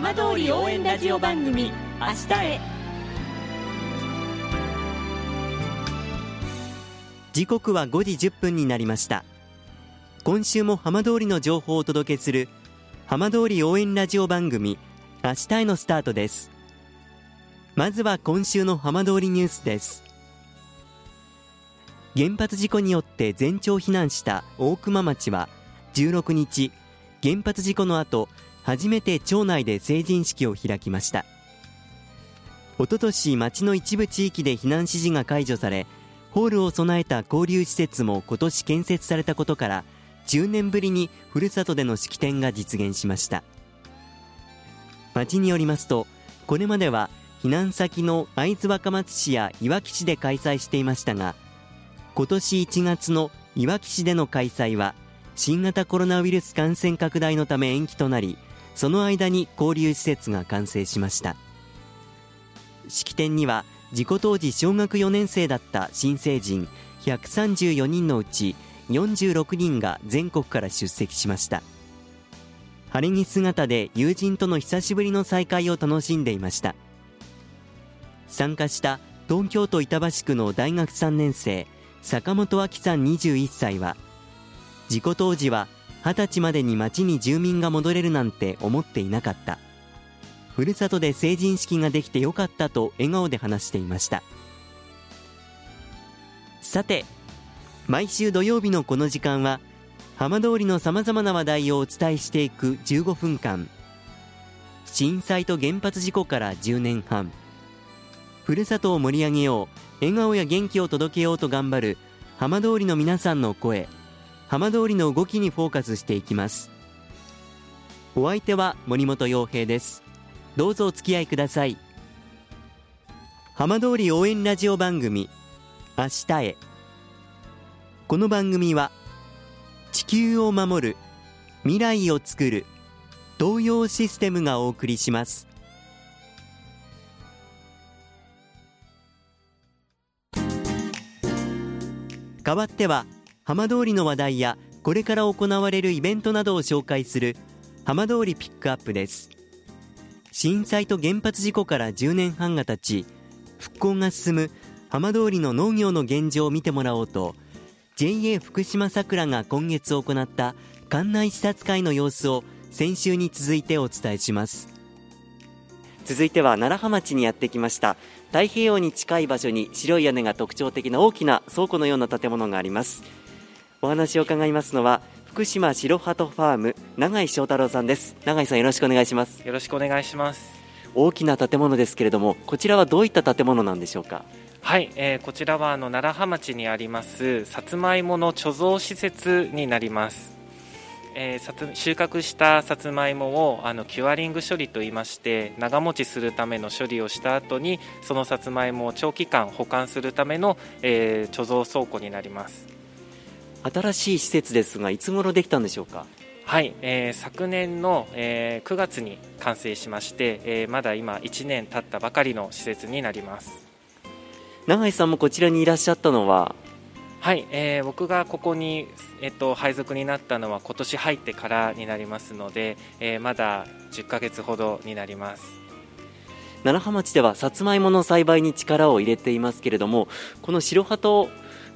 浜通り応援ラジオ番組明日へ。時刻は5時1分になりました。今週も浜通りの情報をお届けする浜通り応援ラジオ番組明日へのスタートです。まずは今週の浜通りニュースです。原発事故によって全町避難した大熊町は16日原発事故の後初めて町内で成人式を開きました。おととし町の一部地域で避難指示が解除されホールを備えた交流施設も今年建設されたことから10年ぶりにふるさとでの式典が実現しました。町によりますとこれまでは避難先の会津若松市やいわき市で開催していましたが今年1月のいわき市での開催は新型コロナウイルス感染拡大のため延期となりその間に交流施設が完成しました。式典には事故当時小学4年生だった新成人134人のうち46人が全国から出席しました。晴れ着姿で友人との久しぶりの再会を楽しんでいました。参加した東京都板橋区の大学3年生坂本亜紀さん21歳は事故当時は20歳までに町に住民が戻れるなんて思っていなかった。ふるさとで成人式ができてよかったと笑顔で話していました。さて毎週土曜日のこの時間は浜通りのさまざまな話題をお伝えしていく15分間。震災と原発事故から10年半。ふるさとを盛り上げよう笑顔や元気を届けようと頑張る浜通りの皆さんの声。浜通りの動きにフォーカスしていきます。お相手は森本洋平です。どうぞお付き合いください。浜通り応援ラジオ番組明日へ。この番組は地球を守る未来をつくる東洋システムがお送りします。代わっては浜通りの話題やこれから行われるイベントなどを紹介する浜通りピックアップです。震災と原発事故から10年半が経ち復興が進む浜通りの農業の現状を見てもらおうと JA 福島さくらが今月行った館内視察会の様子を先週に続いてお伝えします。続いては楢葉町にやってきました太平洋に近い場所に白い屋根が特徴的な大きな倉庫のような建物があります。お話を伺いますのは福島白鳩ファーム永井翔太郎さんです。永井さんよろしくお願いします。よろしくお願いします。大きな建物ですけれどもこちらはどういった建物なんでしょうか？はい、えー、こちらはあの楢葉町にありますさつまいもの貯蔵施設になります。えー、収穫したさつまいもをあのキュアリング処理といいまして長持ちするための処理をした後にそのさつまいもを長期間保管するための、えー、貯蔵倉庫になります新しい施設ですがいつ頃できたんでしょうか？はい、えー、昨年の、えー、9月に完成しまして、えー、まだ今1年経ったばかりの施設になります。永井さんもこちらにいらっしゃったのは？はい、えー、僕がここに、えっと、配属になったのは今年入ってからになりますので、えー、まだ10ヶ月ほどになります。楢葉町ではさつまいもの栽培に力を入れていますけれどもこの白鳩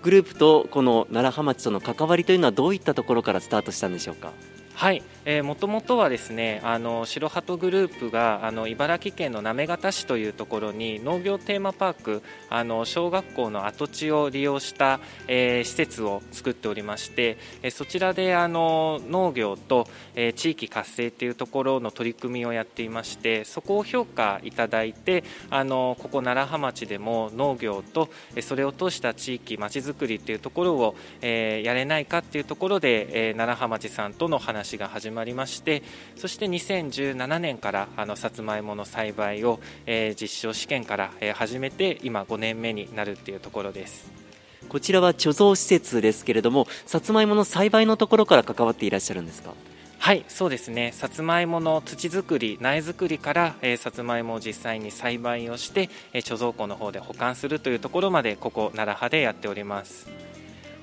グループとこの楢葉町との関わりというのはどういったところからスタートしたんでしょうか？はい。もともとはですねあの白鳩グループがあの茨城県の行方市というところに農業テーマパークあの小学校の跡地を利用した、えー、施設を作っておりまして、えそちらであの農業と、えー、地域活性というところの取り組みをやっていましてそこを評価いただいてあのここ楢葉町でも農業とえそれを通した地域まちづくりというところを、えー、やれないかというところで、えー、楢葉町さんとの話が始まりましてそして2017年からあのさつまいもの栽培を、えー、実証試験から、えー、始めて今5年目になるっていうところです。こちらは貯蔵施設ですけれどもさつまいもの栽培のところから関わっていらっしゃるんですか？はいそうですね。さつまいもの土作り苗作りから、えー、さつまいもを実際に栽培をして、えー、貯蔵庫の方で保管するというところまでここ奈良派でやっております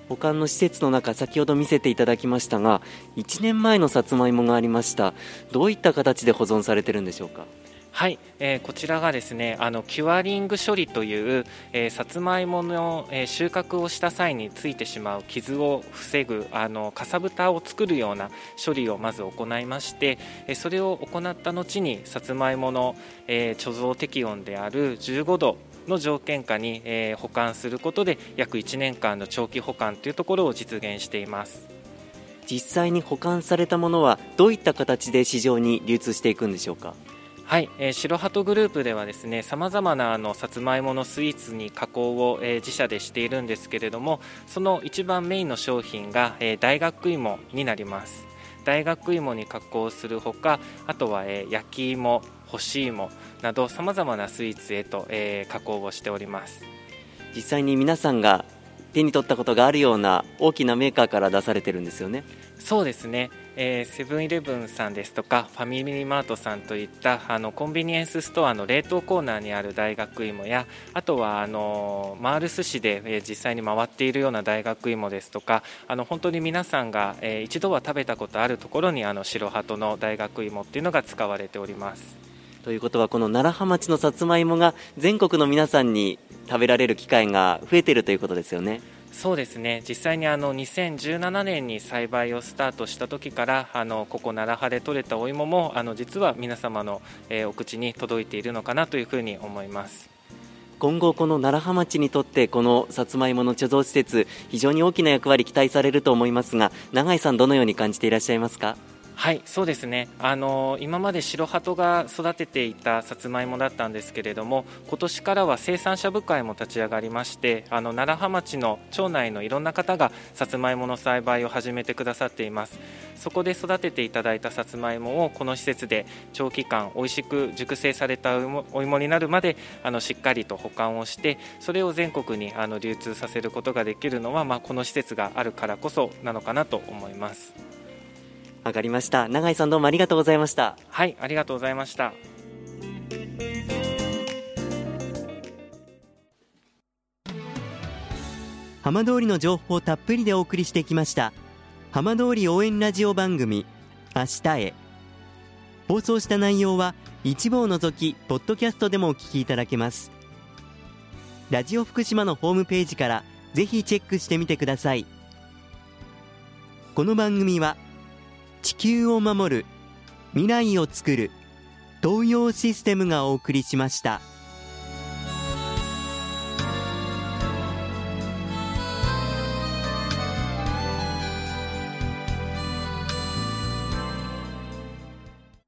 保管の施設の中先ほど見せていただきましたが1年前のさつまいもがありました。どういった形で保存されてるんでしょうか？はい、えー、こちらがですねあのキュアリング処理という、えー、さつまいもの、えー、収穫をした際についてしまう傷を防ぐあのかさぶたを作るような処理をまず行いまして、え、それを行った後にさつまいもの、え、貯蔵適温である15度の条件下に、えー、保管することで約1年間の長期保管というところを実現しています。実際に保管されたものはどういった形で市場に流通していくんでしょうか？はい、えー、白鳩グループではですねさまざまなあのさつまいものスイーツに加工を、えー、自社でしているんですけれどもその一番メインの商品が、えー、大学芋になります。大学芋に加工するほかあとは、えー、焼き芋干し芋などさまざまなスイーツへと、えー、加工をしております。実際に皆さんが手に取ったことがあるような大きなメーカーから出されてるんですよね。そうですね、えセブンイレブンさんですとかファミリーマートさんといったあのコンビニエンスストアの冷凍コーナーにある大学芋やあとはあのマール寿司で、えー、実際に回っているような大学芋ですとかあの本当に皆さんが、えー、一度は食べたことあるところにあの白鳩の大学芋っていうのが使われております。ということはこの楢葉町のさつまいもが全国の皆さんに食べられる機会が増えているということですよね。そうですね実際にあの2017年に栽培をスタートした時からあのここ楢葉で採れたお芋もあの実は皆様の、えー、お口に届いているのかなというふうに思います今後、この楢葉町にとってこのさつまいもの貯蔵施設非常に大きな役割期待されると思いますが永井さん、どのように感じていらっしゃいますか？はいそうですねあの今まで白鳩が育てていたさつまいもだったんですけれども今年からは生産者部会も立ち上がりましてあの楢葉町の町内のいろんな方がさつまいもの栽培を始めてくださっていますそこで育てていただいたさつまいもをこの施設で長期間美味しく熟成されたお芋になるまであのしっかりと保管をしてそれを全国にあの流通させることができるのは、まあ、この施設があるからこそなのかなと思います。わかりました。永井さんどうもありがとうございました。はいありがとうございました。浜通りの情報をたっぷりでお送りしてきました。浜通り応援ラジオ番組明日へ。放送した内容は一部を除きポッドキャストでもお聞きいただけます。ラジオ福島のホームページからぜひチェックしてみてください。この番組は「地球を守る未来をつくる東洋システムがお送りしました。